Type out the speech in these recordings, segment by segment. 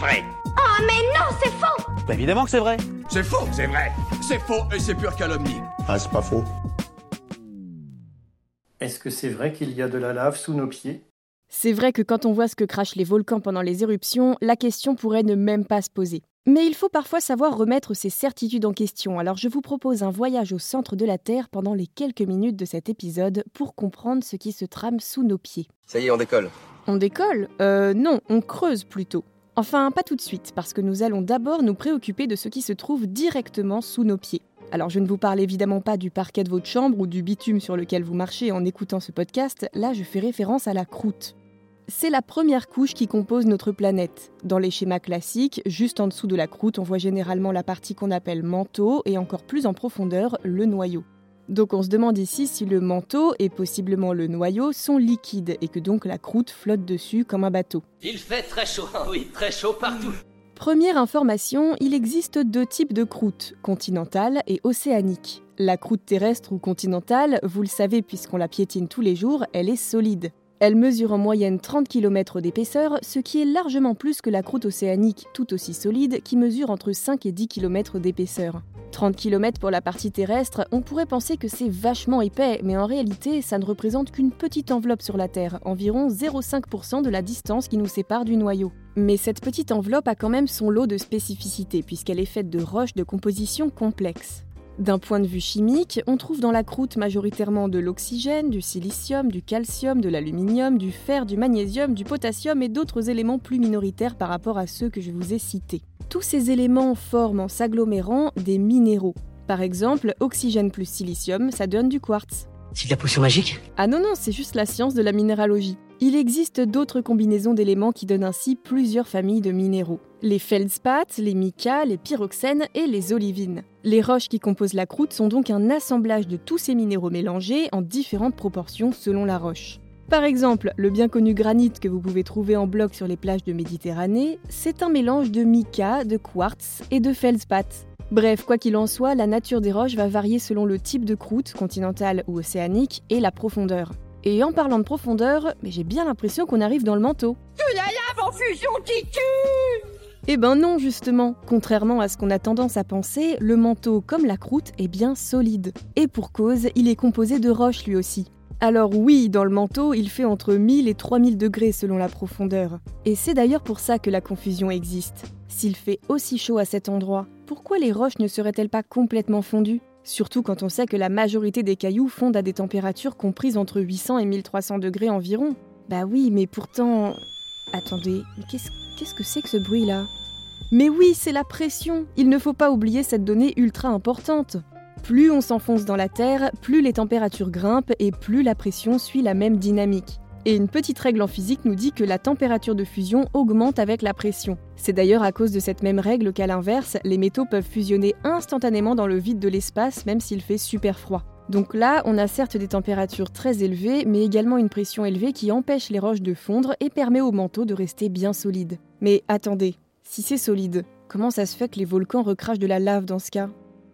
vrai. Oh mais non, c'est faux Bah évidemment que c'est vrai. C'est faux, c'est vrai. C'est faux et c'est pure calomnie. Ah, c'est pas faux. Est-ce que c'est vrai qu'il y a de la lave sous nos pieds? C'est vrai que quand on voit ce que crachent les volcans pendant les éruptions, la question pourrait ne même pas se poser. Mais il faut parfois savoir remettre ses certitudes en question, alors je vous propose un voyage au centre de la Terre pendant les quelques minutes de cet épisode pour comprendre ce qui se trame sous nos pieds. Ça y est, on décolle. On décolle? Euh non, on creuse plutôt. Enfin, pas tout de suite, parce que nous allons d'abord nous préoccuper de ce qui se trouve directement sous nos pieds. Alors je ne vous parle évidemment pas du parquet de votre chambre ou du bitume sur lequel vous marchez en écoutant ce podcast, là je fais référence à la croûte. C'est la première couche qui compose notre planète. Dans les schémas classiques, juste en dessous de la croûte, on voit généralement la partie qu'on appelle manteau et encore plus en profondeur, le noyau. Donc on se demande ici si le manteau et possiblement le noyau sont liquides et que donc la croûte flotte dessus comme un bateau. Il fait très chaud, oui, très chaud partout. Première information, il existe deux types de croûtes, continentale et océanique. La croûte terrestre ou continentale, vous le savez puisqu'on la piétine tous les jours, elle est solide. Elle mesure en moyenne 30 km d'épaisseur, ce qui est largement plus que la croûte océanique, tout aussi solide, qui mesure entre 5 et 10 km d'épaisseur. 30 km pour la partie terrestre, on pourrait penser que c'est vachement épais, mais en réalité, ça ne représente qu'une petite enveloppe sur la Terre, environ 0,5% de la distance qui nous sépare du noyau. Mais cette petite enveloppe a quand même son lot de spécificités, puisqu'elle est faite de roches de composition complexe. D'un point de vue chimique, on trouve dans la croûte majoritairement de l'oxygène, du silicium, du calcium, de l'aluminium, du fer, du magnésium, du potassium et d'autres éléments plus minoritaires par rapport à ceux que je vous ai cités. Tous ces éléments forment en s'agglomérant des minéraux. Par exemple, oxygène plus silicium, ça donne du quartz. C'est de la potion magique? Ah non, non, c'est juste la science de la minéralogie. Il existe d'autres combinaisons d'éléments qui donnent ainsi plusieurs familles de minéraux. Les feldspaths, les micas, les pyroxènes et les olivines. Les roches qui composent la croûte sont donc un assemblage de tous ces minéraux mélangés en différentes proportions selon la roche. Par exemple, le bien connu granit que vous pouvez trouver en bloc sur les plages de Méditerranée, c'est un mélange de mica, de quartz et de feldspath. Bref, quoi qu'il en soit, la nature des roches va varier selon le type de croûte, continentale ou océanique, et la profondeur. Et en parlant de profondeur, j'ai bien l'impression qu'on arrive dans le manteau. Eh ben non, justement. Contrairement à ce qu'on a tendance à penser, le manteau, comme la croûte, est bien solide. Et pour cause, il est composé de roches lui aussi. Alors oui, dans le manteau, il fait entre 1000 et 3000 degrés selon la profondeur. Et c'est d'ailleurs pour ça que la confusion existe. S'il fait aussi chaud à cet endroit, pourquoi les roches ne seraient-elles pas complètement fondues? Surtout quand on sait que la majorité des cailloux fondent à des températures comprises entre 800 et 1300 degrés environ. Bah oui, mais pourtant... Attendez, qu'est-ce qu'est-ce que c'est que ce bruit-là? Mais oui, c'est la pression Il ne faut pas oublier cette donnée ultra importante. Plus on s'enfonce dans la Terre, plus les températures grimpent et plus la pression suit la même dynamique. Et une petite règle en physique nous dit que la température de fusion augmente avec la pression. C'est d'ailleurs à cause de cette même règle qu'à l'inverse, les métaux peuvent fusionner instantanément dans le vide de l'espace même s'il fait super froid. Donc là, on a certes des températures très élevées, mais également une pression élevée qui empêche les roches de fondre et permet au manteau de rester bien solide. Mais attendez, si c'est solide, comment ça se fait que les volcans recrachent de la lave dans ce cas?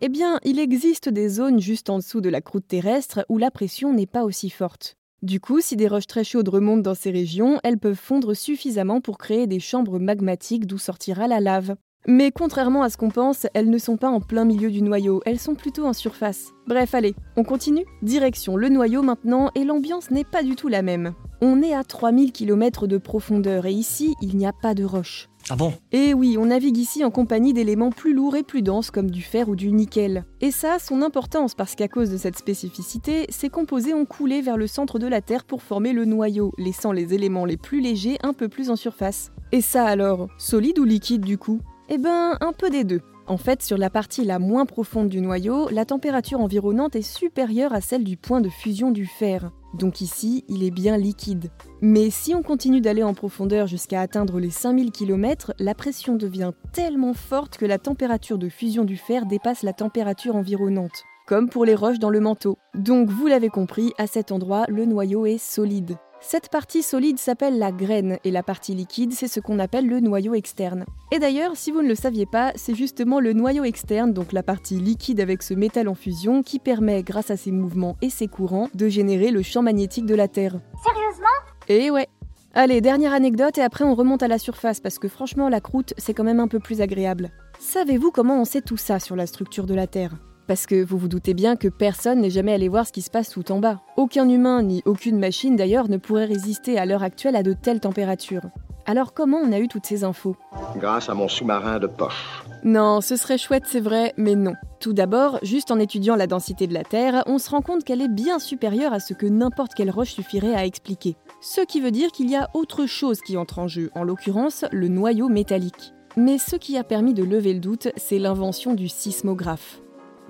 Eh bien, il existe des zones juste en dessous de la croûte terrestre où la pression n'est pas aussi forte. Du coup, si des roches très chaudes remontent dans ces régions, elles peuvent fondre suffisamment pour créer des chambres magmatiques d'où sortira la lave. Mais contrairement à ce qu'on pense, elles ne sont pas en plein milieu du noyau, elles sont plutôt en surface. Bref, allez, on continue Direction le noyau maintenant, et l'ambiance n'est pas du tout la même. On est à 3000 km de profondeur, et ici, il n'y a pas de roches. Ah bon? Et oui, on navigue ici en compagnie d'éléments plus lourds et plus denses comme du fer ou du nickel. Et ça a son importance parce qu'à cause de cette spécificité, ces composés ont coulé vers le centre de la Terre pour former le noyau, laissant les éléments les plus légers un peu plus en surface. Et ça alors, solide ou liquide du coup? Eh ben, un peu des deux. En fait, sur la partie la moins profonde du noyau, la température environnante est supérieure à celle du point de fusion du fer. Donc ici, il est bien liquide. Mais si on continue d'aller en profondeur jusqu'à atteindre les 5000 km, la pression devient tellement forte que la température de fusion du fer dépasse la température environnante, comme pour les roches dans le manteau. Donc vous l'avez compris, à cet endroit, le noyau est solide. Cette partie solide s'appelle la graine et la partie liquide, c'est ce qu'on appelle le noyau externe. Et d'ailleurs, si vous ne le saviez pas, c'est justement le noyau externe, donc la partie liquide avec ce métal en fusion, qui permet, grâce à ses mouvements et ses courants, de générer le champ magnétique de la Terre. Sérieusement? Et ouais Allez, dernière anecdote et après on remonte à la surface parce que franchement la croûte c'est quand même un peu plus agréable. Savez-vous comment on sait tout ça sur la structure de la Terre? Parce que vous vous doutez bien que personne n'est jamais allé voir ce qui se passe tout en bas. Aucun humain ni aucune machine d'ailleurs ne pourrait résister à l'heure actuelle à de telles températures. Alors comment on a eu toutes ces infos? Grâce à mon sous-marin de poche. Non, ce serait chouette, c'est vrai, mais non. Tout d'abord, juste en étudiant la densité de la Terre, on se rend compte qu'elle est bien supérieure à ce que n'importe quelle roche suffirait à expliquer. Ce qui veut dire qu'il y a autre chose qui entre en jeu, en l'occurrence le noyau métallique. Mais ce qui a permis de lever le doute, c'est l'invention du sismographe.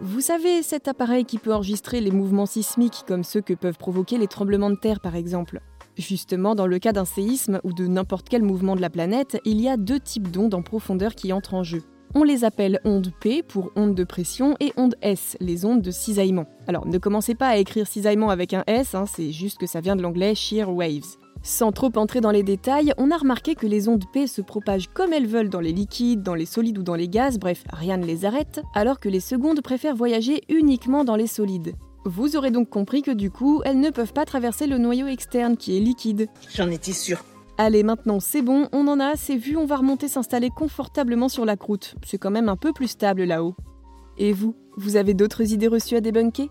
Vous savez, cet appareil qui peut enregistrer les mouvements sismiques comme ceux que peuvent provoquer les tremblements de terre par exemple. Justement, dans le cas d'un séisme ou de n'importe quel mouvement de la planète, il y a deux types d'ondes en profondeur qui entrent en jeu. On les appelle ondes P pour ondes de pression et ondes S, les ondes de cisaillement. Alors ne commencez pas à écrire cisaillement avec un S, hein, c'est juste que ça vient de l'anglais shear waves. Sans trop entrer dans les détails, on a remarqué que les ondes P se propagent comme elles veulent dans les liquides, dans les solides ou dans les gaz, bref, rien ne les arrête, alors que les secondes préfèrent voyager uniquement dans les solides. Vous aurez donc compris que du coup, elles ne peuvent pas traverser le noyau externe qui est liquide. J'en étais sûre. Allez, maintenant c'est bon, on en a assez vu, on va remonter s'installer confortablement sur la croûte. C'est quand même un peu plus stable là-haut. Et vous, vous avez d'autres idées reçues à débunker?